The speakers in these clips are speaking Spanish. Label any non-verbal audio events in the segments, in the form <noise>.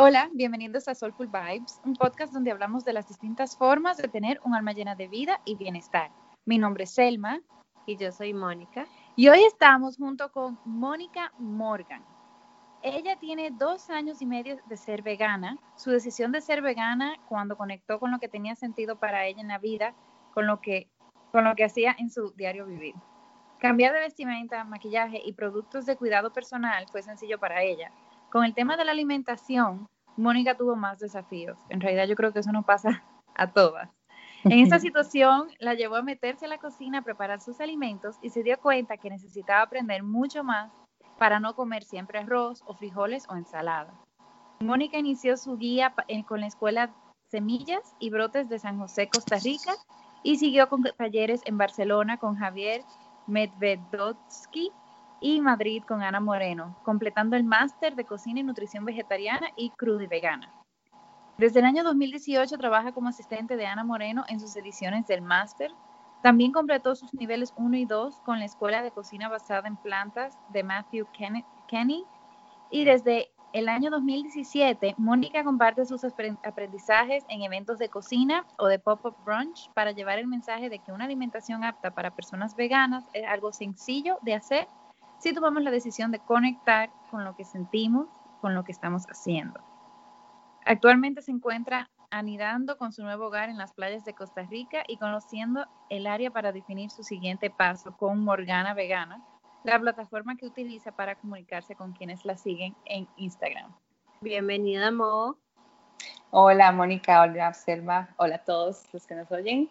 Hola, bienvenidos a Soulful Vibes, un podcast donde hablamos de las distintas formas de tener un alma llena de vida y bienestar. Mi nombre es Selma. Y yo soy Mónica. Y hoy estamos junto con Mónica Morgan. Ella tiene dos años y medio de ser vegana. Su decisión de ser vegana cuando conectó con lo que tenía sentido para ella en la vida, con lo que, con lo que hacía en su diario vivir. Cambiar de vestimenta, maquillaje y productos de cuidado personal fue sencillo para ella con el tema de la alimentación, Mónica tuvo más desafíos. En realidad yo creo que eso no pasa a todas. En esta situación la llevó a meterse a la cocina a preparar sus alimentos y se dio cuenta que necesitaba aprender mucho más para no comer siempre arroz o frijoles o ensalada. Mónica inició su guía con la escuela Semillas y Brotes de San José, Costa Rica, y siguió con talleres en Barcelona con Javier Medvedovsky y Madrid con Ana Moreno, completando el máster de cocina y nutrición vegetariana y cruda y vegana. Desde el año 2018 trabaja como asistente de Ana Moreno en sus ediciones del máster. También completó sus niveles 1 y 2 con la Escuela de Cocina Basada en Plantas de Matthew Kenny. Y desde el año 2017, Mónica comparte sus aprendizajes en eventos de cocina o de pop-up brunch para llevar el mensaje de que una alimentación apta para personas veganas es algo sencillo de hacer si tomamos la decisión de conectar con lo que sentimos, con lo que estamos haciendo. Actualmente se encuentra anidando con su nuevo hogar en las playas de Costa Rica y conociendo el área para definir su siguiente paso con Morgana Vegana, la plataforma que utiliza para comunicarse con quienes la siguen en Instagram. Bienvenida, Mo. Hola, Mónica. Hola, Selma. Hola a todos los que nos oyen.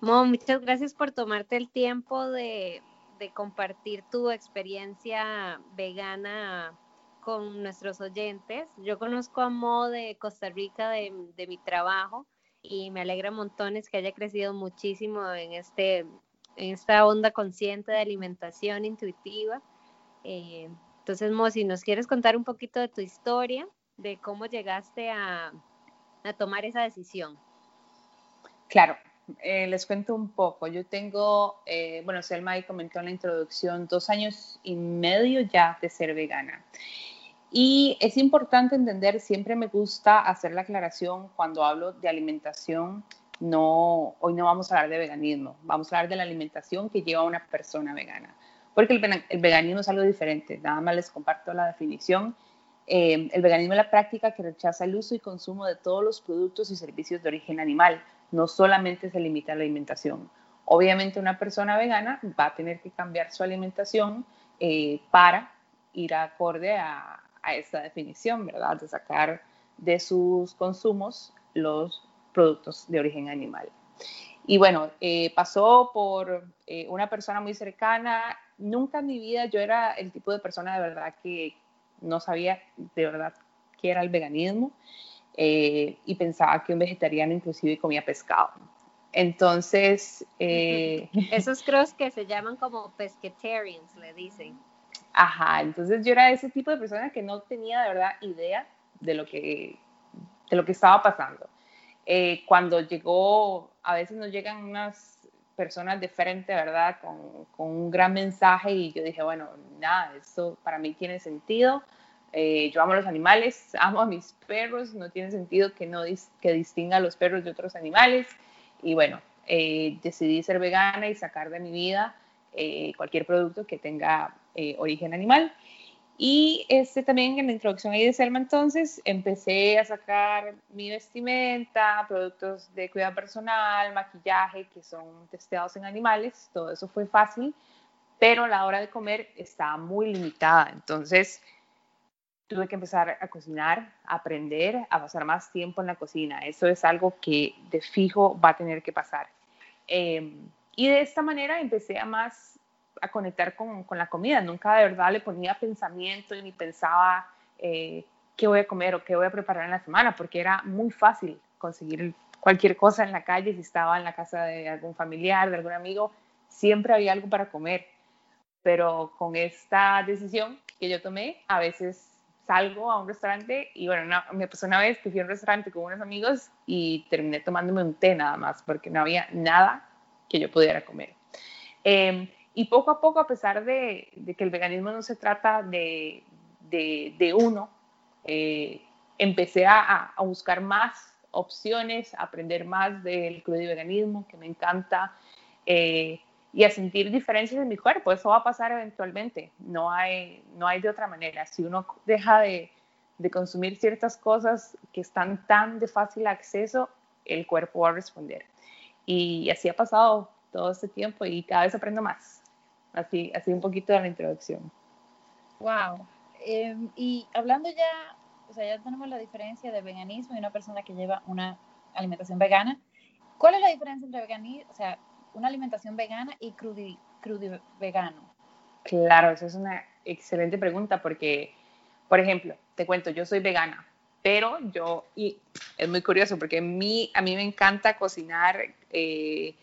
Mo, muchas gracias por tomarte el tiempo de de compartir tu experiencia vegana con nuestros oyentes. Yo conozco a Mo de Costa Rica de, mi trabajo y me alegra montones que haya crecido muchísimo en, este, en esta onda consciente de alimentación intuitiva. Eh, entonces, Mo, si nos quieres contar un poquito de tu historia, de cómo llegaste a, a tomar esa decisión. Claro, eh, les cuento un poco. Yo tengo, eh, bueno, Selma ahí comentó en la introducción, dos años y medio ya de ser vegana. Y es importante entender, siempre me gusta hacer la aclaración cuando hablo de alimentación, no, hoy no vamos a hablar de veganismo, vamos a hablar de la alimentación que lleva una persona vegana. Porque el, el veganismo es algo diferente, nada más les comparto la definición. Eh, el veganismo es la práctica que rechaza el uso y consumo de todos los productos y servicios de origen animal, no solamente se limita a la alimentación. Obviamente una persona vegana va a tener que cambiar su alimentación eh, para ir acorde a, a esta definición, ¿verdad? De sacar de sus consumos los productos de origen animal. Y bueno, eh, pasó por eh, una persona muy cercana. Nunca en mi vida yo era el tipo de persona de verdad que no sabía de verdad qué era el veganismo. Eh, y pensaba que un vegetariano inclusive comía pescado. Entonces... Eh, <laughs> Esos creo que se llaman como pescatarians, le dicen. Ajá, entonces yo era ese tipo de persona que no tenía de verdad idea de lo que, de lo que estaba pasando. Eh, cuando llegó, a veces nos llegan unas personas de frente, ¿verdad? Con, con, un gran mensaje y yo dije, bueno, nada, esto para mí tiene sentido. Eh, yo amo los animales, <laughs> amo a mis perros, no tiene sentido que no que distinga a los perros de otros animales. Y bueno, eh, decidí ser vegana y sacar de mi vida eh, cualquier producto que tenga origen animal. Y este, también en la introducción ahí de Selma entonces empecé a sacar mi vestimenta, productos de cuidado personal, maquillaje que son testeados en animales, todo eso fue fácil, pero la hora de comer estaba muy limitada. Entonces tuve que empezar a cocinar, a aprender, a pasar más tiempo en la cocina. Eso es algo que de fijo va a tener que pasar. Em, y de esta manera empecé a más a conectar con, con, la comida. Nunca de verdad le ponía pensamiento y ni pensaba eh, qué voy a comer o qué voy a preparar en la semana, porque era muy fácil conseguir cualquier cosa en la calle, si estaba en la casa de algún familiar, de algún amigo, siempre había algo para comer. Pero con esta decisión que yo tomé, a veces salgo a un restaurante y bueno, me pasó una vez que fui a un restaurante con unos amigos y terminé tomándome un té nada más porque no había nada que yo pudiera comer. Em, y poco a poco, a pesar de, que el veganismo no se trata de, de, uno, eh, empecé a, a, buscar más opciones, a aprender más del crudo y veganismo, que me encanta, eh, y a sentir diferencias en mi cuerpo. Eso va a pasar eventualmente, no hay, no hay de otra manera. Si uno deja de, de consumir ciertas cosas que están tan de fácil acceso, el cuerpo va a responder. Y así ha pasado todo este tiempo y cada vez aprendo más. Así, así un poquito de la introducción. Wow. Em, y hablando ya, o sea, ya tenemos la diferencia de veganismo y una persona que lleva una alimentación vegana. ¿Cuál es la diferencia entre veganismo, o sea, una alimentación vegana y crudi, vegano? Claro, esa es una excelente pregunta porque, por ejemplo, te cuento, yo soy vegana, pero yo, y es muy curioso porque a mí, a mí me encanta cocinar eh,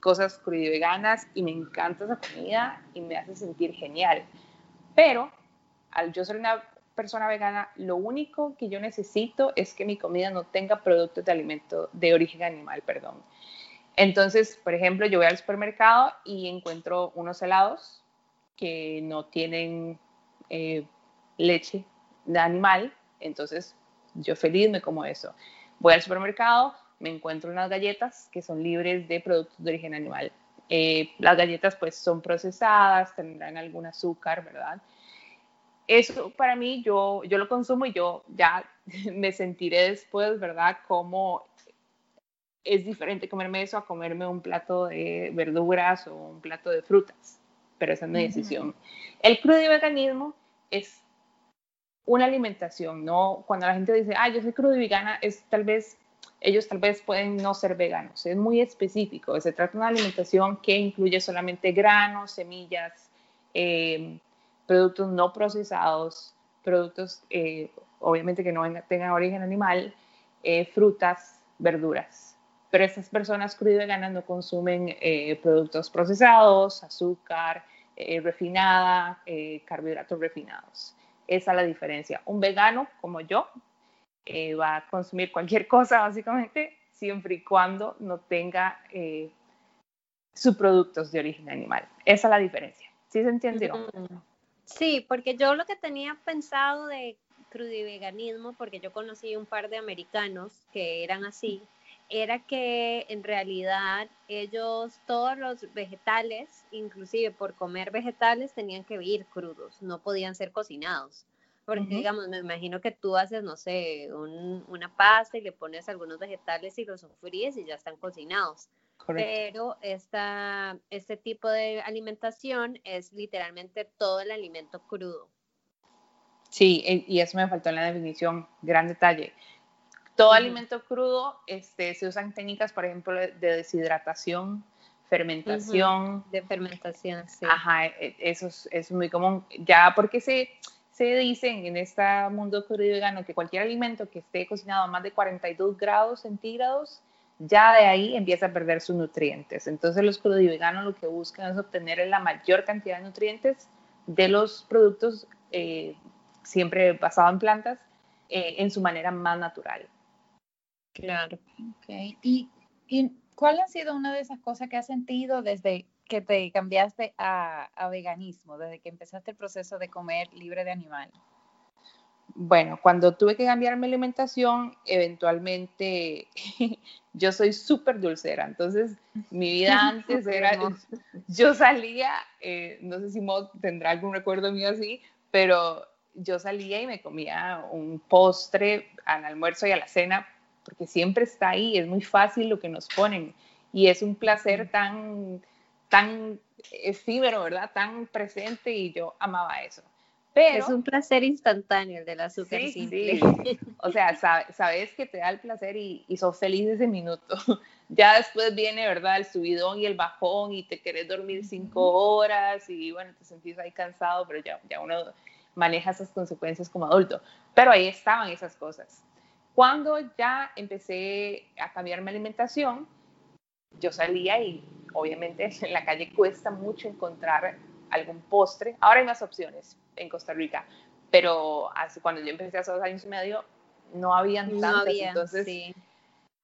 cosas veganas y me encanta esa comida y me hace sentir genial. Pero al yo ser una persona vegana, lo único que yo necesito es que mi comida no tenga productos de alimento de origen animal, perdón. Entonces, por ejemplo, yo voy al supermercado y encuentro unos helados que no tienen eh, leche de animal, entonces yo feliz me como eso. Voy al supermercado, me encuentro unas galletas que son libres de productos de origen animal. Eh, las galletas pues son procesadas, tendrán algún azúcar, ¿verdad? Eso para mí, yo, yo lo consumo y yo ya <laughs> me sentiré después, ¿verdad? Como es diferente comerme eso a comerme un plato de verduras o un plato de frutas, pero esa es mi decisión. El crudo y veganismo es una alimentación, ¿no? Cuando la gente dice, ah, yo soy crudo y vegana, es tal vez, ellos tal vez pueden no ser veganos, es muy específico, se trata de una alimentación que incluye solamente granos, semillas, eh, productos no procesados, productos eh, obviamente que no tengan origen animal, eh, frutas, verduras. Pero estas personas crudo y veganas no consumen productos procesados, azúcar, refinada, carbohidratos refinados. Esa es la diferencia. Un vegano como yo eh, va a consumir cualquier cosa básicamente siempre y cuando no tenga eh, subproductos de origen animal. Esa es la diferencia. ¿Sí se entendió? Mm. Sí, porque yo lo que tenía pensado de crudiveganismo, porque yo conocí un par de americanos que eran así, era que en realidad ellos, todos los vegetales, inclusive por comer vegetales, tenían que ir crudos, no podían ser cocinados. Porque, digamos, me imagino que tú haces, no sé, una pasta y le pones algunos vegetales y los sofríes y ya están cocinados. Pero esta, este tipo de alimentación es literalmente todo el alimento crudo. Sí, y eso me faltó en la definición, gran detalle. Todo alimento crudo, este, se usan técnicas, por ejemplo, de deshidratación, fermentación. De fermentación, sí. Ajá, e, eso es, muy común. Ya porque se, se dicen en este mundo crudo y vegano que cualquier alimento que esté cocinado a más de 42 grados centígrados, ya de ahí empieza a perder sus nutrientes. Entonces los crudo y veganos lo que buscan es obtener la mayor cantidad de nutrientes de los productos eh, siempre basados en plantas eh, en su manera más natural. Claro. Okay. ¿Y, ¿Y cuál ha sido una de esas cosas que has sentido desde que te cambiaste a, a, veganismo, desde que empezaste el proceso de comer libre de animal? Bueno, cuando tuve que cambiar mi alimentación, eventualmente <laughs> yo soy súper dulcera, entonces mi <laughs> vida antes era, <laughs> yo salía, eh, no sé si Mo tendrá algún recuerdo mío así, pero yo salía y me comía un postre al almuerzo y a la cena porque siempre está ahí, es muy fácil lo que nos ponen y es un placer tan, tan efímero, ¿verdad? Tan presente y yo amaba eso. Pero, es un placer instantáneo el del azúcar sí, simple. Sí. O sea, sabes que te da el placer y, y sos feliz ese minuto. <laughs> Ya después viene, ¿verdad? El subidón y el bajón y te querés dormir cinco horas y bueno, te sentís ahí cansado, pero ya, ya uno maneja esas consecuencias como adulto. Pero ahí estaban esas cosas. Cuando ya empecé a cambiar mi alimentación, yo salía y obviamente <laughs> en la calle cuesta mucho encontrar algún postre. Ahora hay más opciones en Costa Rica, pero cuando yo empecé hace dos años y medio no habían tantas. entonces,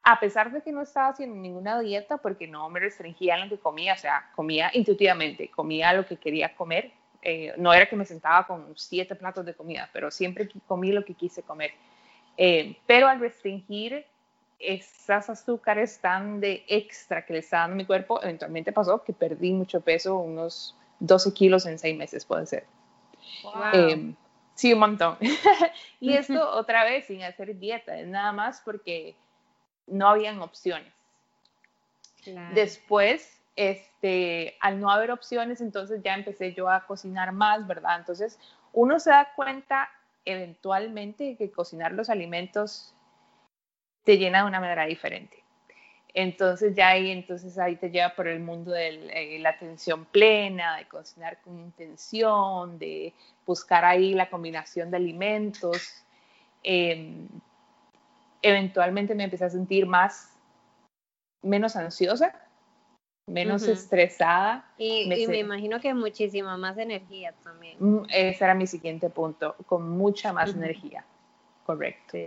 a pesar de que no estaba haciendo ninguna dieta, porque no me restringía en lo que comía, o sea, comía intuitivamente, comía lo que quería comer, Eh, no era que me sentaba con siete platos de comida, pero siempre comí lo que quise comer. Eh, pero al restringir esas azúcares tan de extra que le estaba dando mi cuerpo, eventualmente pasó que perdí mucho peso, unos 12 kilos en seis meses puede ser. Eh, sí, un montón. <laughs> y esto otra vez sin hacer dieta, es nada más porque no habían opciones. Después, este, al no haber opciones, entonces ya empecé yo a cocinar más, ¿verdad? Entonces, uno se da cuenta eventualmente que cocinar los alimentos te llena de una manera diferente. Entonces ya ahí, entonces ahí te lleva por el mundo de eh, la atención plena, de cocinar con intención, de buscar ahí la combinación de alimentos. Em, eventualmente me empecé a sentir más, menos ansiosa, menos estresada. Y me, imagino que muchísima más energía también. Mm, ese era mi siguiente punto, con mucha más energía. Correcto.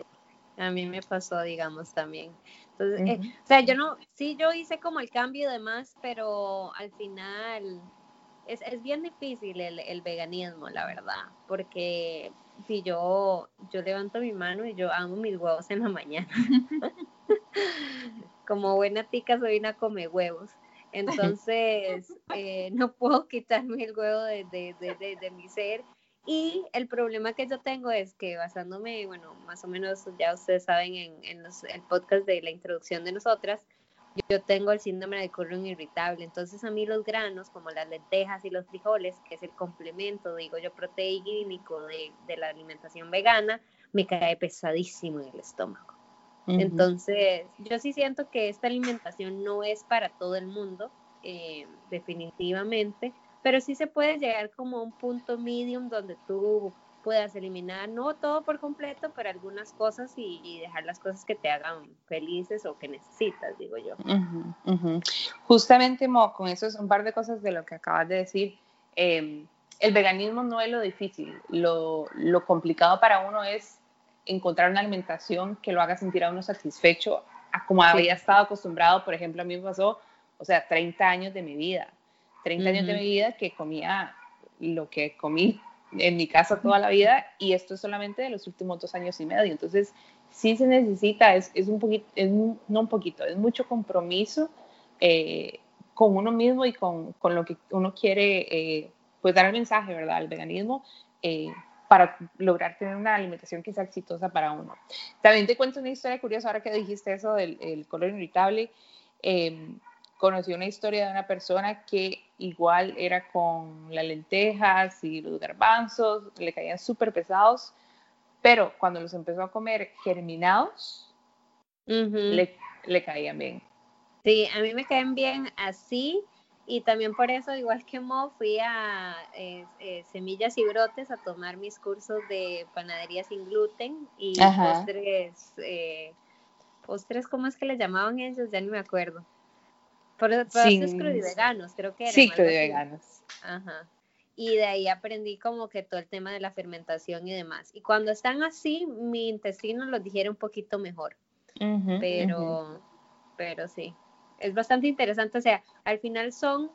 A mí me pasó, digamos, también. Entonces, eh, o sea, yo no, sí, yo hice como el cambio y demás, pero al final es, es bien difícil el, el, veganismo, la verdad, porque si yo, yo levanto mi mano y yo amo mis huevos en la mañana. <laughs> como buena tica soy una come huevos. Entonces, <laughs> eh, no puedo quitarme el huevo de, de, de, de mi ser y el problema que yo tengo es que basándome, bueno, más o menos ya ustedes saben en, en el podcast de la introducción de nosotras, yo tengo el síndrome de colon irritable. Entonces a mí los granos, como las lentejas y los frijoles, que es el complemento, digo yo, proteínico de, de la alimentación vegana, me cae pesadísimo en el estómago. Entonces, yo sí siento que esta alimentación no es para todo el mundo, eh, definitivamente, pero sí se puede llegar como a un punto medium donde tú puedas eliminar, no todo por completo, pero algunas cosas y, dejar las cosas que te hagan felices o que necesitas, digo yo. Justamente, Mo, con eso es un par de cosas de lo que acabas de decir. Em, el veganismo no es lo difícil, lo, lo, complicado para uno es encontrar una alimentación que lo haga sentir a uno satisfecho, a como había estado acostumbrado, por ejemplo, a mí me pasó, o sea, 30 años de mi vida 30 años de mi vida que comía lo que comí en mi casa toda la vida y esto es solamente de los últimos dos años y medio. Entonces, sí se necesita, es, es un poquito, es, no un poquito, es mucho compromiso eh, con uno mismo y con, con, lo que uno quiere, eh, pues dar el mensaje, ¿verdad? El veganismo. Eh, para lograr tener una alimentación que sea exitosa para uno. También te cuento una historia curiosa ahora que dijiste eso del color irritable conocí una historia de una persona que igual era con las lentejas y los garbanzos, le caían súper pesados, pero cuando los empezó a comer germinados, le, le, caían bien. Sí, a mí me caen bien así y también por eso, igual que Mo, fui a eh, eh, Semillas y Brotes a tomar mis cursos de panadería sin gluten y postres, eh, postres, ¿cómo es que le llamaban ellos? Ya ni me acuerdo. Por, por Sin... veganos, creo que eran. Sí, veganos. Ajá. Y de ahí aprendí como que todo el tema de la fermentación y demás. Y cuando están así, mi intestino lo digiere un poquito mejor. pero, pero sí, es bastante interesante. O sea, al final son,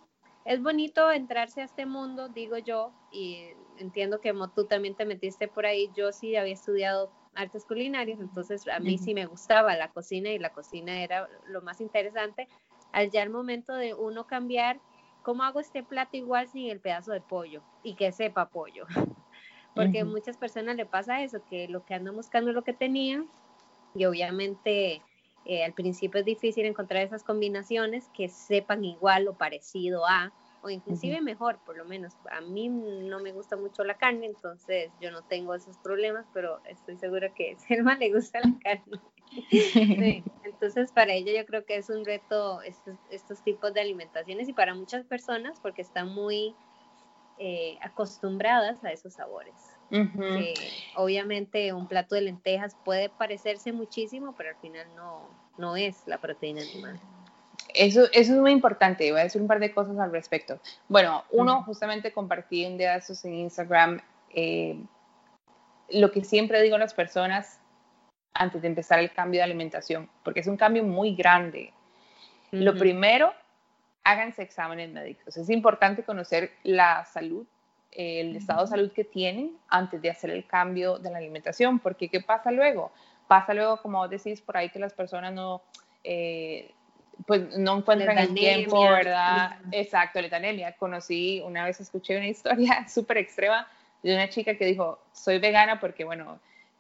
es bonito entrarse a este mundo, digo yo, y entiendo que tú también te metiste por ahí. Yo sí había estudiado artes culinarias, entonces a mí sí me gustaba la cocina y la cocina era lo más interesante, al ya el momento de uno cambiar, ¿cómo hago este plato igual sin el pedazo de pollo y que sepa pollo? <laughs> Porque muchas personas le pasa eso, que lo que andan buscando es lo que tenían y obviamente eh, al principio es difícil encontrar esas combinaciones que sepan igual o parecido a, o inclusive mejor, por lo menos. A mí no me gusta mucho la carne, entonces yo no tengo esos problemas, pero estoy segura que a <laughs> Selma le gusta la carne. <laughs> Entonces, para ella yo creo que es un reto estos, tipos de alimentaciones y para muchas personas porque están muy eh, acostumbradas a esos sabores. Obviamente un plato de lentejas puede parecerse muchísimo, pero al final no, no es la proteína animal. Eso, eso es muy importante, voy a decir un par de cosas al respecto. Bueno, uno, justamente compartí un día de esos en Instagram. Eh, lo que siempre digo a las personas antes de empezar el cambio de alimentación, porque es un cambio muy grande. Lo primero, háganse exámenes médicos. Es importante conocer la salud el estado de salud que tienen antes de hacer el cambio de la alimentación, porque ¿qué pasa luego? Pasa luego, como decís, por ahí que las personas no, eh, pues no encuentran el tiempo, ¿verdad? Exacto, letanemia. Conocí, una vez escuché una historia <laughs> súper extrema de una chica que dijo, soy vegana porque, bueno,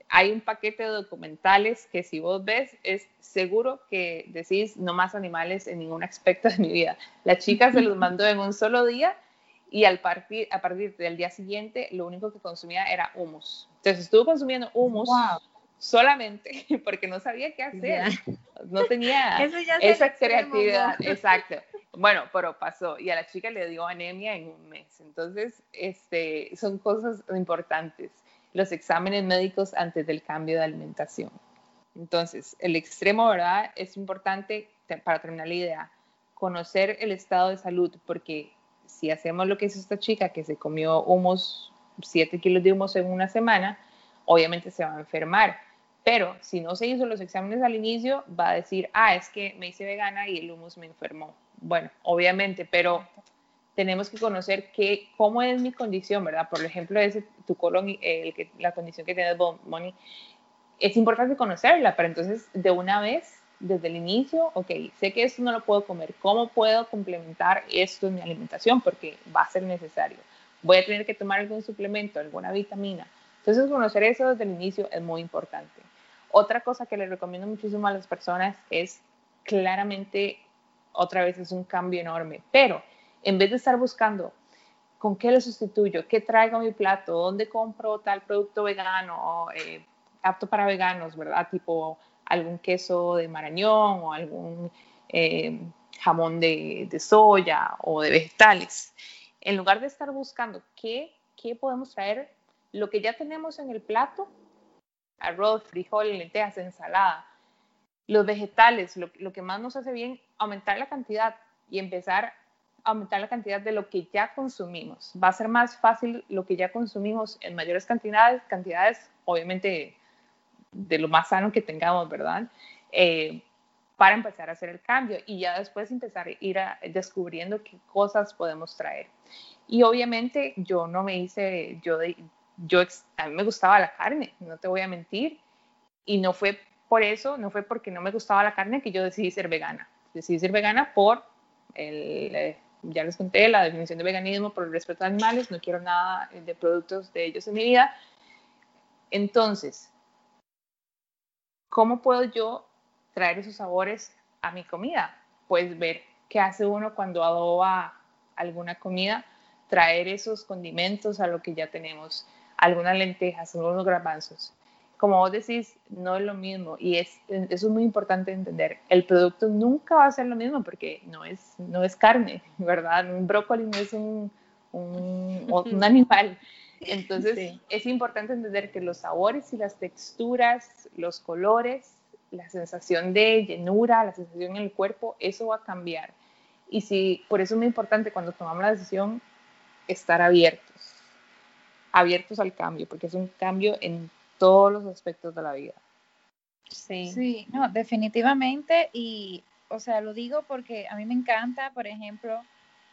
hay un paquete de documentales que si vos ves, es seguro que decís no más animales en ningún aspecto de mi vida. La chica se los <laughs> mandó en un solo día y al partir, a partir del día siguiente lo único que consumía era humus. Entonces estuvo consumiendo humus solamente <laughs> porque no sabía qué hacer. No tenía <laughs> esa creatividad. Exacto. Bueno, pero pasó y a la chica le dio anemia en un mes. Entonces, este, son cosas importantes. Los exámenes médicos antes del cambio de alimentación. Entonces, el extremo, ¿verdad? Es importante, para terminar la idea, conocer el estado de salud, porque si hacemos lo que hizo esta chica, que se comió humus, 7 kilos de humus en una semana, obviamente se va a enfermar. Pero si no se hizo los exámenes al inicio, va a decir, ah, es que me hice vegana y el humus me enfermó. Bueno, obviamente, pero tenemos que conocer qué, cómo es mi condición, ¿verdad? Por ejemplo, ese, tu colon, el que, la condición que tienes, Bonnie, es importante conocerla, pero entonces de una vez desde el inicio, ok, sé que esto no lo puedo comer, ¿cómo puedo complementar esto en mi alimentación? Porque va a ser necesario. Voy a tener que tomar algún suplemento, alguna vitamina. Entonces, conocer eso desde el inicio es muy importante. Otra cosa que le recomiendo muchísimo a las personas es claramente, otra vez es un cambio enorme, pero en vez de estar buscando con qué lo sustituyo, qué traigo a mi plato, dónde compro tal producto vegano, eh, apto para veganos, ¿verdad? Tipo algún queso de marañón o algún eh, jamón de, soya o de vegetales. En lugar de estar buscando qué, qué podemos traer, lo que ya tenemos en el plato, arroz, frijol, lentejas, ensalada, los vegetales, lo, lo que más nos hace bien, aumentar la cantidad y empezar a aumentar la cantidad de lo que ya consumimos. Va a ser más fácil lo que ya consumimos en mayores cantidades, cantidades obviamente de lo más sano que tengamos, ¿verdad? Eh, para empezar a hacer el cambio y ya después empezar a ir descubriendo qué cosas podemos traer. Y obviamente yo no me hice, yo, yo, a mí me gustaba la carne, no te voy a mentir, y no fue por eso, no fue porque no me gustaba la carne que yo decidí ser vegana. Decidí ser vegana por el, eh, ya les conté la definición de veganismo, por el respeto a animales, no quiero nada de productos de ellos en mi vida. Entonces, ¿cómo puedo yo traer esos sabores a mi comida? Pues ver qué hace uno cuando adoba alguna comida, traer esos condimentos a lo que ya tenemos, algunas lentejas, algunos garbanzos. Como vos decís, no es lo mismo y es, eso es muy importante entender. El producto nunca va a ser lo mismo porque no es, no es carne, <laughs> ¿verdad? Un brócoli no es un, un, un animal. Entonces es importante entender que los sabores y las texturas, los colores, la sensación de llenura, la sensación en el cuerpo, eso va a cambiar. Y si, por eso es muy importante cuando tomamos la decisión estar abiertos, abiertos al cambio, porque es un cambio en todos los aspectos de la vida. Sí. Sí, no, definitivamente. Y, o sea, lo digo porque a mí me encanta, por ejemplo,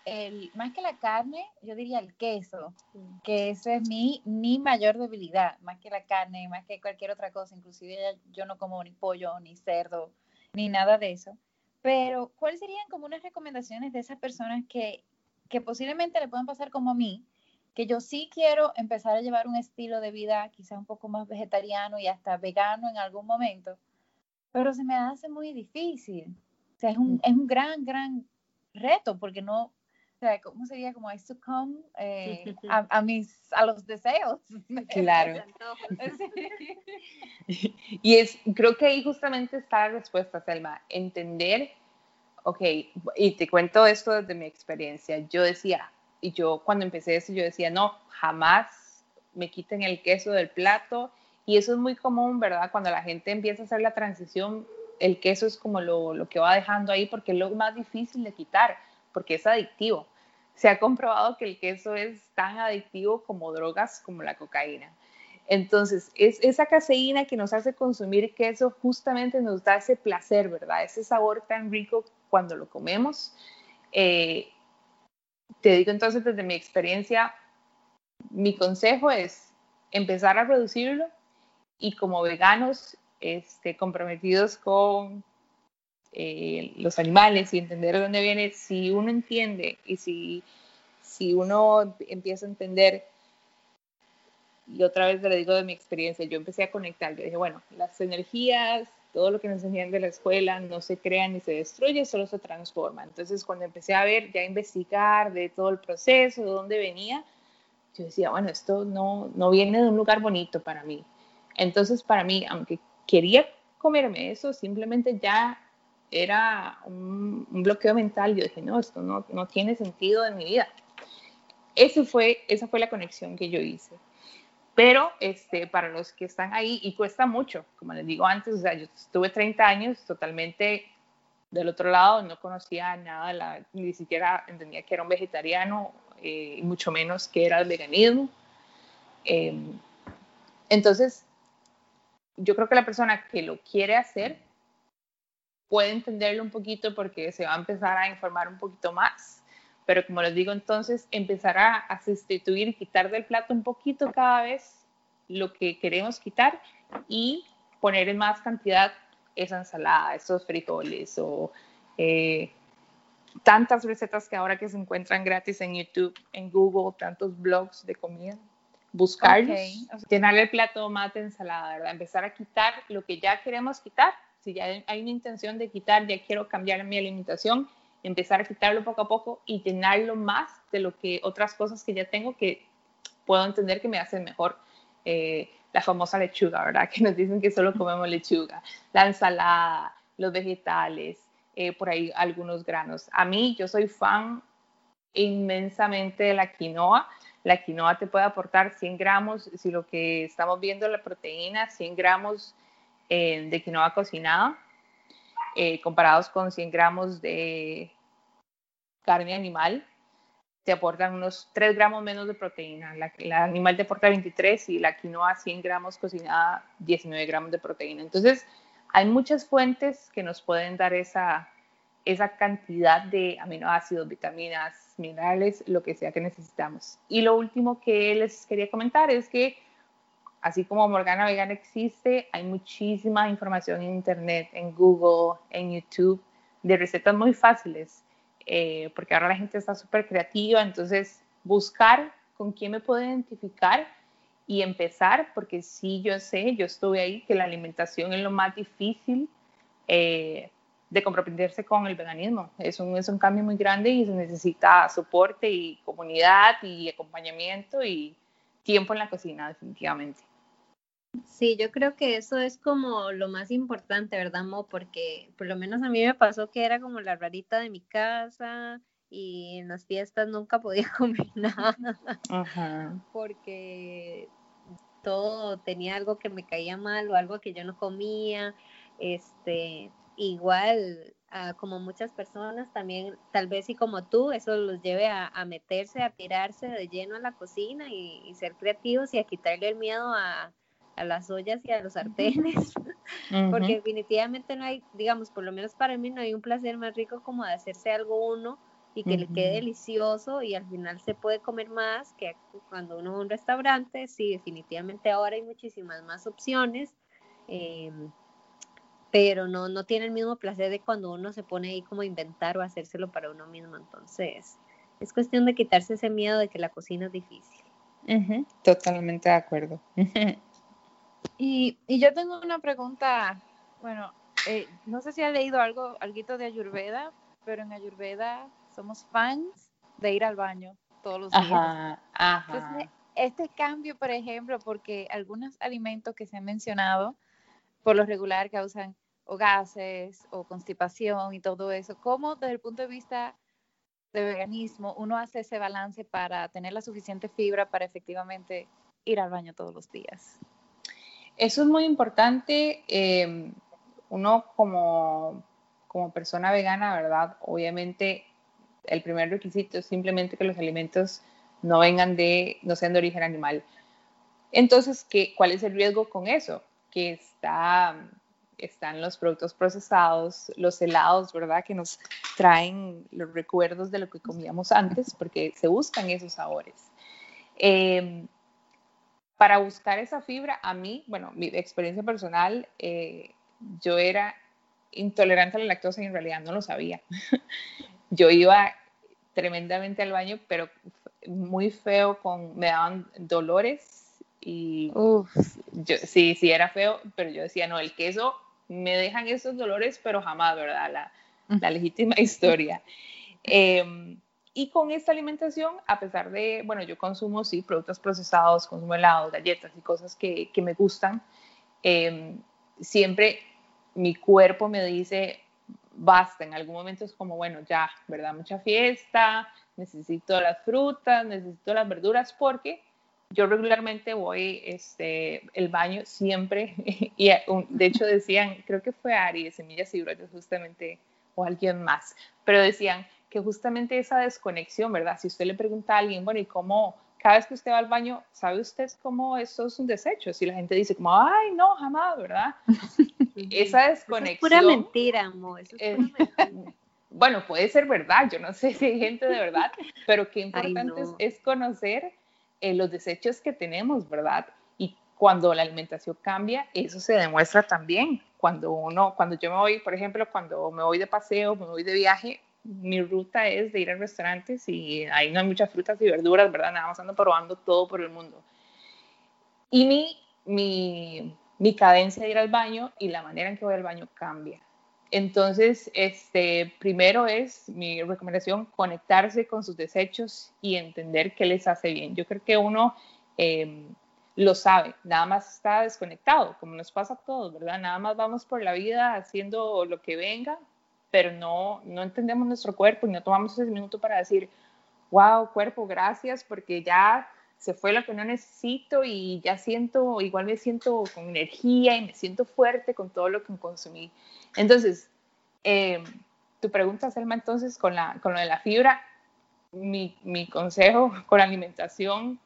el, más que la carne, yo diría el queso, que eso es mi, mi mayor debilidad, más que la carne, más que cualquier otra cosa, inclusive yo no como ni pollo, ni cerdo, ni nada de eso. Pero, ¿cuáles serían como unas recomendaciones de esas personas que, que posiblemente le puedan pasar como a mí, que yo sí quiero empezar a llevar un estilo de vida quizás un poco más vegetariano y hasta vegano en algún momento, pero se me hace muy difícil. O sea, es un, es un gran, gran reto porque no, sea, ¿cómo sería? Como I succumb eh, <laughs> a, a, mis, a los deseos. <laughs> Claro. <laughs> y es, creo que ahí justamente está la respuesta, Selma, entender, ok, y te cuento esto desde mi experiencia, yo decía, y yo cuando empecé eso, yo decía, no, jamás me quiten el queso del plato, y eso es muy común, ¿verdad? Cuando la gente empieza a hacer la transición, el queso es como lo, lo que va dejando ahí porque es lo más difícil de quitar porque es adictivo. Se ha comprobado que el queso es tan adictivo como drogas como la cocaína. Entonces, es esa caseína que nos hace consumir queso justamente nos da ese placer, ¿verdad? Ese sabor tan rico cuando lo comemos. Eh, te digo entonces desde mi experiencia, mi consejo es empezar a reducirlo y como veganos este, comprometidos con eh, los animales y entender de dónde viene, si uno entiende y si, si uno empieza a entender, y otra vez le digo de mi experiencia, yo empecé a conectar, yo dije, bueno, las energías, todo lo que nos enseñan de la escuela no se crea ni se destruye, solo se transforma. Entonces, cuando empecé a ver, ya a investigar de todo el proceso, de dónde venía, yo decía, bueno, esto no, no viene de un lugar bonito para mí. Entonces, para mí, aunque quería comerme eso, simplemente ya era un, bloqueo mental. Yo dije, no, esto no, no, tiene sentido en mi vida. Ese fue, esa fue la conexión que yo hice. Pero este, para los que están ahí, y cuesta mucho, como les digo antes, o sea, yo estuve 30 años totalmente del otro lado, no conocía nada, la, ni siquiera entendía que era un vegetariano, eh, mucho menos que era el veganismo. Em, entonces, yo creo que la persona que lo quiere hacer puede entenderlo un poquito porque se va a empezar a informar un poquito más. Pero como les digo, entonces empezar a, sustituir y quitar del plato un poquito cada vez lo que queremos quitar y poner en más cantidad esa ensalada, esos frijoles o eh, tantas recetas que ahora que se encuentran gratis en YouTube, en Google, tantos blogs de comida buscarlos, llenar el plato más de ensalada, ¿verdad? Empezar a quitar lo que ya queremos quitar. Si ya hay una intención de quitar, ya quiero cambiar mi alimentación, empezar a quitarlo poco a poco y llenarlo más de lo que otras cosas que ya tengo que puedo entender que me hacen mejor. Eh, la famosa lechuga, ¿verdad? <laughs> Que nos dicen que solo comemos lechuga, la ensalada, los vegetales, eh, por ahí algunos granos. A mí, yo soy fan inmensamente de la quinoa. La quinoa te puede aportar 100 gramos, si lo que estamos viendo la proteína, 100 gramos eh, de quinoa cocinada, eh, comparados con 100 gramos de carne animal, te aportan unos 3 gramos menos de proteína. La, la, animal te aporta 23 y la quinoa 100 gramos cocinada, 19 gramos de proteína. Entonces, hay muchas fuentes que nos pueden dar esa, esa cantidad de aminoácidos, vitaminas, minerales, lo que sea que necesitamos. Y lo último que les quería comentar es que así como Morgana Vegana existe, hay muchísima información en Internet, en Google, en YouTube, de recetas muy fáciles, eh, porque ahora la gente está súper creativa, entonces buscar con quién me puedo identificar y empezar, porque sí, yo sé, yo estuve ahí, que la alimentación es lo más difícil eh, de comprometerse con el veganismo. Es un, es un cambio muy grande y se necesita soporte y comunidad y acompañamiento y tiempo en la cocina, definitivamente. Sí, yo creo que eso es como lo más importante, ¿verdad, Mo? Porque por lo menos a mí me pasó que era como la rarita de mi casa y en las fiestas nunca podía <laughs> comer nada. Porque todo tenía algo que me caía mal o algo que yo no comía. Este, igual como muchas personas también, tal vez y como tú, eso los lleve a, meterse, a tirarse de lleno a la cocina y, ser creativos y a quitarle el miedo a, las ollas y a los sartenes, <laughs> porque definitivamente no hay, digamos, por lo menos para mí no hay un placer más rico como de hacerse algo uno y que le quede delicioso y al final se puede comer más que cuando uno va a un restaurante, sí, definitivamente ahora hay muchísimas más opciones. Eh, pero no, no tiene el mismo placer de cuando uno se pone ahí como a inventar o a hacérselo para uno mismo. Entonces, es cuestión de quitarse ese miedo de que la cocina es difícil. Totalmente de acuerdo. <laughs> y, y, yo tengo una pregunta, bueno, eh, no sé si has leído algo, algo de Ayurveda, pero en Ayurveda somos fans de ir al baño todos los días. Ajá, ajá. este cambio, por ejemplo, porque algunos alimentos que se han mencionado, por lo regular causan o gases o constipación y todo eso. ¿Cómo desde el punto de vista de veganismo uno hace ese balance para tener la suficiente fibra para efectivamente ir al baño todos los días? Eso es muy importante. Em, uno como, como persona vegana, ¿verdad? Obviamente el primer requisito es simplemente que los alimentos no vengan de, no sean de origen animal. Entonces, ¿qué, ¿cuál es el riesgo con eso? Que está están los productos procesados, los helados, ¿verdad? Que nos traen los recuerdos de lo que comíamos antes, porque se buscan esos sabores. Em, para buscar esa fibra, a mí, bueno, mi experiencia personal, eh, yo era intolerante a la lactosa y en realidad no lo sabía. <laughs> yo iba tremendamente al baño, pero muy feo, con, me daban dolores y yo, sí, sí era feo, pero yo decía, no, el queso me dejan esos dolores, pero jamás, ¿verdad? La, la legítima <laughs> historia. Em, y con esta alimentación, a pesar de, bueno, yo consumo, sí, productos procesados, consumo helados, galletas y cosas que, que me gustan, em, siempre mi cuerpo me dice, basta, en algún momento es como, bueno, ya, ¿verdad? Mucha fiesta, necesito las frutas, necesito las verduras, porque yo regularmente voy, este, el baño siempre, <laughs> y de hecho decían, creo que fue Ari de Semillas y Brotes justamente, o alguien más, pero decían que justamente esa desconexión, ¿verdad? Si usted le pregunta a alguien, bueno, ¿y cómo, cada vez que usted va al baño, ¿sabe usted cómo esto es un desecho? Si la gente dice como, ay, no, jamás, ¿verdad? <laughs> esa desconexión. es pura mentira, amor. Eso es pura mentira <laughs> bueno, puede ser verdad, yo no sé si hay gente de verdad, pero qué <laughs> importante es, conocer eh, los desechos que tenemos, ¿verdad? Y cuando la alimentación cambia, eso se demuestra también. Cuando uno, cuando yo me voy, por ejemplo, cuando me voy de paseo, me voy de viaje, mi ruta es de ir a restaurantes y ahí no hay muchas frutas y verduras, ¿verdad? Nada más ando probando todo por el mundo. Y mi, mi, mi cadencia de ir al baño y la manera en que voy al baño cambia. Entonces, este, primero es mi recomendación conectarse con sus desechos y entender qué les hace bien. Yo creo que uno em, lo sabe, nada más está desconectado, como nos pasa a todos, ¿verdad? Nada más vamos por la vida haciendo lo que venga, pero no, no entendemos nuestro cuerpo y no tomamos ese minuto para decir, wow, cuerpo, gracias, porque ya se fue lo que no necesito y ya siento, igual me siento con energía y me siento fuerte con todo lo que consumí. Entonces, eh, tu pregunta, Selma, entonces, con, la, con lo de la fibra, mi, mi consejo con la alimentación,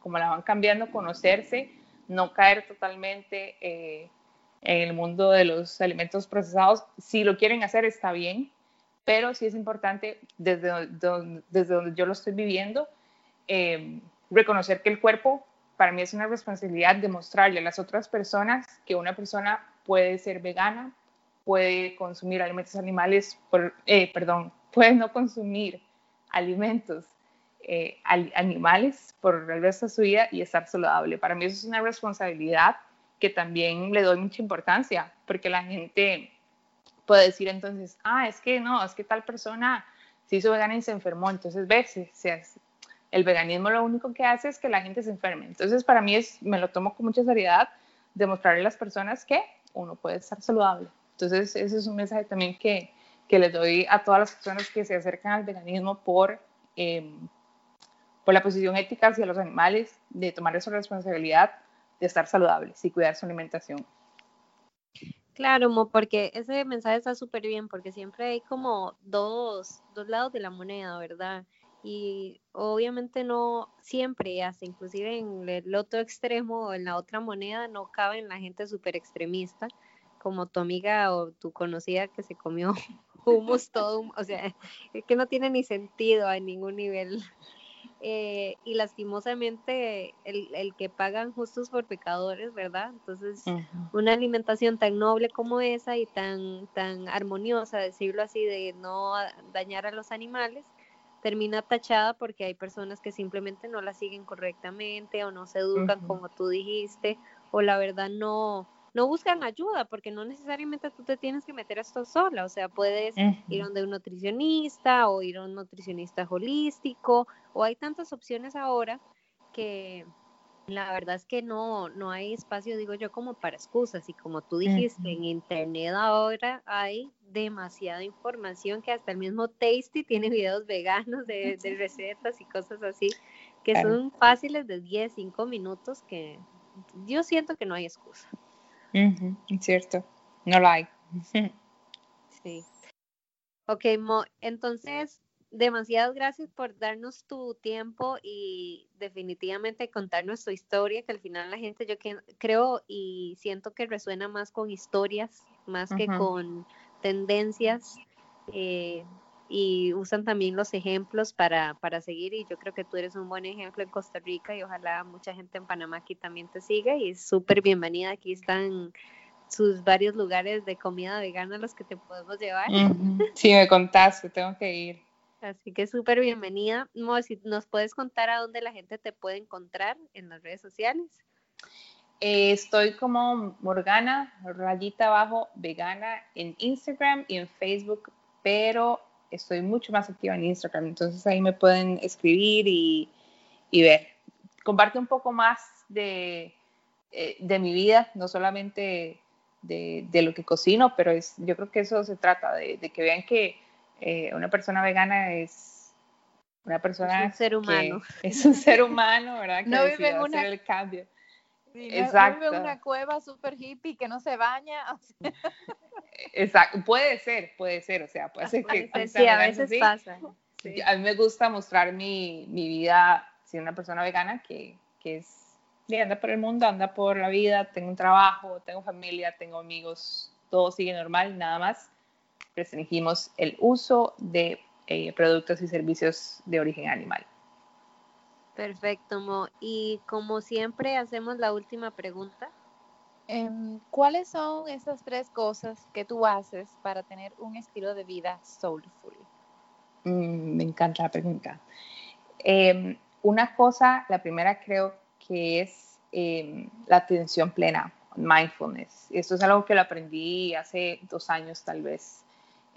como la van cambiando, conocerse, no caer totalmente eh, en el mundo de los alimentos procesados. Si lo quieren hacer, está bien, pero sí es importante, desde donde, yo lo estoy viviendo, eh, reconocer que el cuerpo para mí es una responsabilidad demostrarle a las otras personas que una persona puede ser vegana, puede consumir alimentos animales, por, eh, perdón, <laughs> puede no consumir alimentos eh, animales por el resto de su vida y estar saludable. Para mí eso es una responsabilidad que también le doy mucha importancia, porque la gente puede decir entonces, ah, es que no, es que tal persona se hizo vegana y se enfermó, entonces ves, se, el veganismo lo único que hace es que la gente se enferme. Entonces, para mí es, me lo tomo con mucha seriedad, demostrarle a las personas que uno puede estar saludable. Entonces, ese es un mensaje también que, que les doy a todas las personas que se acercan al veganismo por, em, por la posición ética hacia los animales, de tomar esa responsabilidad de estar saludables y cuidar su alimentación. Claro, porque ese mensaje está súper bien, porque siempre hay como dos, dos lados de la moneda, ¿verdad? y obviamente no siempre hace, inclusive en el otro extremo o en la otra moneda no cabe la gente súper extremista, como tu amiga o tu conocida que se comió <laughs> humus todo, o sea, es que no tiene ni sentido a ningún nivel. Eh, y lastimosamente el, el, que pagan justos por pecadores, ¿verdad? Entonces, una alimentación tan noble como esa y tan, tan armoniosa, decirlo así, de no dañar a los animales, termina tachada porque hay personas que simplemente no la siguen correctamente o no se educan como tú dijiste o la verdad no no buscan ayuda porque no necesariamente tú te tienes que meter esto sola, o sea, puedes ir donde un nutricionista o ir a un nutricionista holístico o hay tantas opciones ahora que la verdad es que no, no hay espacio, digo yo, como para excusas. Y como tú dijiste, en internet ahora hay demasiada información que hasta el mismo Tasty tiene videos veganos de, <laughs> recetas y cosas así, que son fáciles de 10, 5 minutos, que yo siento que no hay excusa. Es cierto, no lo hay. <laughs> sí. Ok, Mo, entonces demasiadas gracias por darnos tu tiempo y definitivamente contarnos tu historia, que al final la gente yo creo y siento que resuena más con historias, más que con tendencias. Eh, y usan también los ejemplos para, para seguir y yo creo que tú eres un buen ejemplo en Costa Rica y ojalá mucha gente en Panamá aquí también te siga y súper bienvenida. Aquí están sus varios lugares de comida vegana a los que te podemos llevar. Sí, me contaste, tengo que ir. Así que súper bienvenida. Mo, si nos puedes contar a dónde la gente te puede encontrar en las redes sociales. Eh, estoy como Morgana, rayita abajo, vegana en Instagram y en Facebook, pero estoy mucho más activa en Instagram, entonces ahí me pueden escribir y, y ver. Comparte un poco más de, eh, de mi vida, no solamente de, de, lo que cocino, pero es, yo creo que eso se trata, de, de que vean que eh, una persona vegana es una persona... Es un ser humano. <laughs> Es un ser humano, ¿verdad? Que no vive en una... el cambio. Exacto. No vive en una cueva súper hippie que no se baña. <laughs> Exacto, puede ser, puede ser, o sea, puede ser que... Sí, a veces pasa. <laughs> A mí me gusta mostrar mi, mi vida, siendo una persona vegana que, que es, anda por el mundo, anda por la vida, tengo un trabajo, tengo familia, tengo amigos, todo sigue normal, nada más restringimos el uso de eh, productos y servicios de origen animal. Perfecto, Mo. Y como siempre hacemos la última pregunta. Em, ¿Cuáles son esas tres cosas que tú haces para tener un estilo de vida soulful? Mm, me encanta la pregunta. Em, una cosa, la primera creo que es em, la atención plena, mindfulness. Esto es algo que lo aprendí hace dos años tal vez.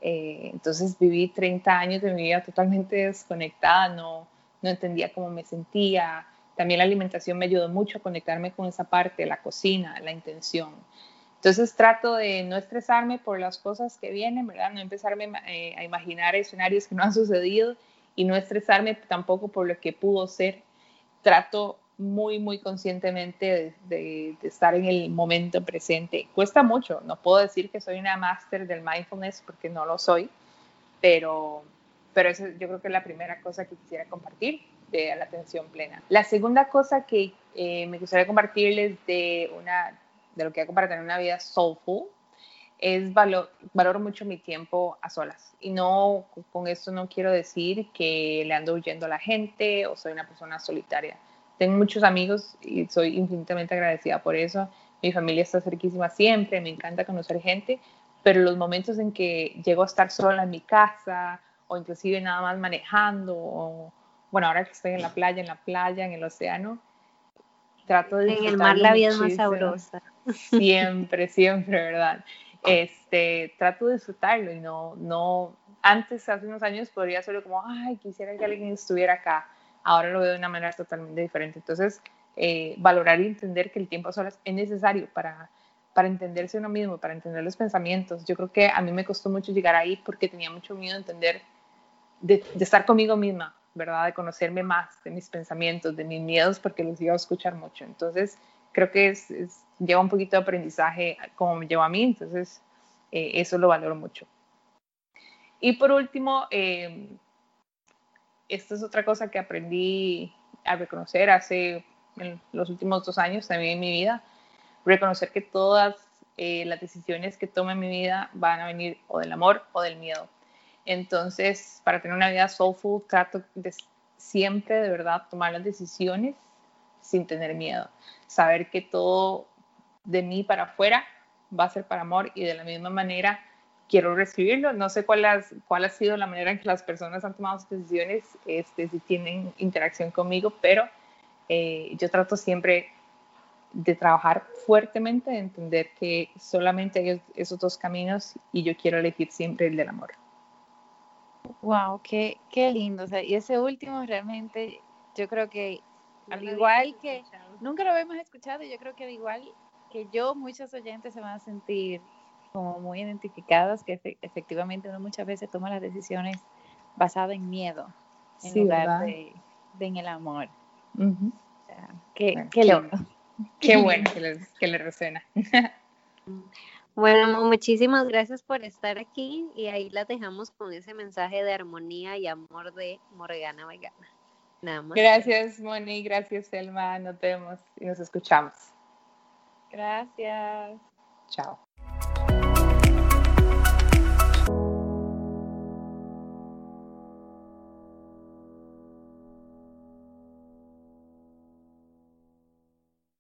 Eh, entonces viví 30 años de mi vida totalmente desconectada, no, no entendía cómo me sentía, también la alimentación me ayudó mucho a conectarme con esa parte, la cocina, la intención. Entonces trato de no estresarme por las cosas que vienen, ¿verdad? No empezarme eh, a imaginar escenarios que no han sucedido y no estresarme tampoco por lo que pudo ser. Trato muy, muy conscientemente de, estar en el momento presente. Cuesta mucho, no puedo decir que soy una máster del mindfulness porque no lo soy, pero, pero eso yo creo que es la primera cosa que quisiera compartir de la atención plena. La segunda cosa que eh, me gustaría compartirles de, una, de lo que hago para tener una vida soulful es valor, valoro mucho mi tiempo a solas. Y no, con esto no quiero decir que le ando huyendo a la gente o soy una persona solitaria. Tengo muchos amigos y soy infinitamente agradecida por eso. Mi familia está cerquísima siempre, me encanta conocer gente, pero los momentos en que llego a estar sola en mi casa o inclusive nada más manejando o bueno, ahora que estoy en la playa, en la playa, en el océano, trato de... En el mar la vida es más sabrosa. Siempre, siempre, ¿verdad? Este, trato de disfrutarlo y no, no, antes, hace unos años, podría ser como, ay, quisiera que alguien estuviera acá. Ahora lo veo de una manera totalmente diferente. Entonces, eh, valorar y entender que el tiempo a solas es necesario para, para entenderse uno mismo, para entender los pensamientos. Yo creo que a mí me costó mucho llegar ahí porque tenía mucho miedo de entender, de, de estar conmigo misma, ¿verdad? De conocerme más, de mis pensamientos, de mis miedos, porque los iba a escuchar mucho. Entonces, creo que es, lleva un poquito de aprendizaje como me lleva a mí, entonces eh, eso lo valoro mucho. Y por último, eh, esta es otra cosa que aprendí a reconocer hace los últimos dos años también en mi vida, reconocer que todas eh, las decisiones que tome en mi vida van a venir o del amor o del miedo. Entonces, para tener una vida soulful, trato de siempre de verdad tomar las decisiones sin tener miedo. Saber que todo de mí para afuera va a ser para amor y de la misma manera quiero recibirlo. No sé cuál, cuál ha sido la manera en que las personas han tomado sus decisiones, este, si tienen interacción conmigo, pero eh, yo trato siempre de trabajar fuertemente, de entender que solamente hay esos dos caminos y yo quiero elegir siempre el del amor. Wow, qué, qué lindo. O sea, y ese último realmente, yo creo que al igual que nunca lo habíamos escuchado, yo creo que al igual que yo, muchos oyentes se van a sentir como muy identificadas, que efectivamente uno muchas veces toma las decisiones basadas en miedo en lugar de, en el amor. qué, bueno, qué, loco. Qué bueno que le, que le resuena. <laughs> Bueno, muchísimas gracias por estar aquí y ahí la dejamos con ese mensaje de armonía y amor de Morgana Vegana. Nada más. Gracias, Moni, gracias, Selma. Nos vemos y nos escuchamos. Gracias. Chao.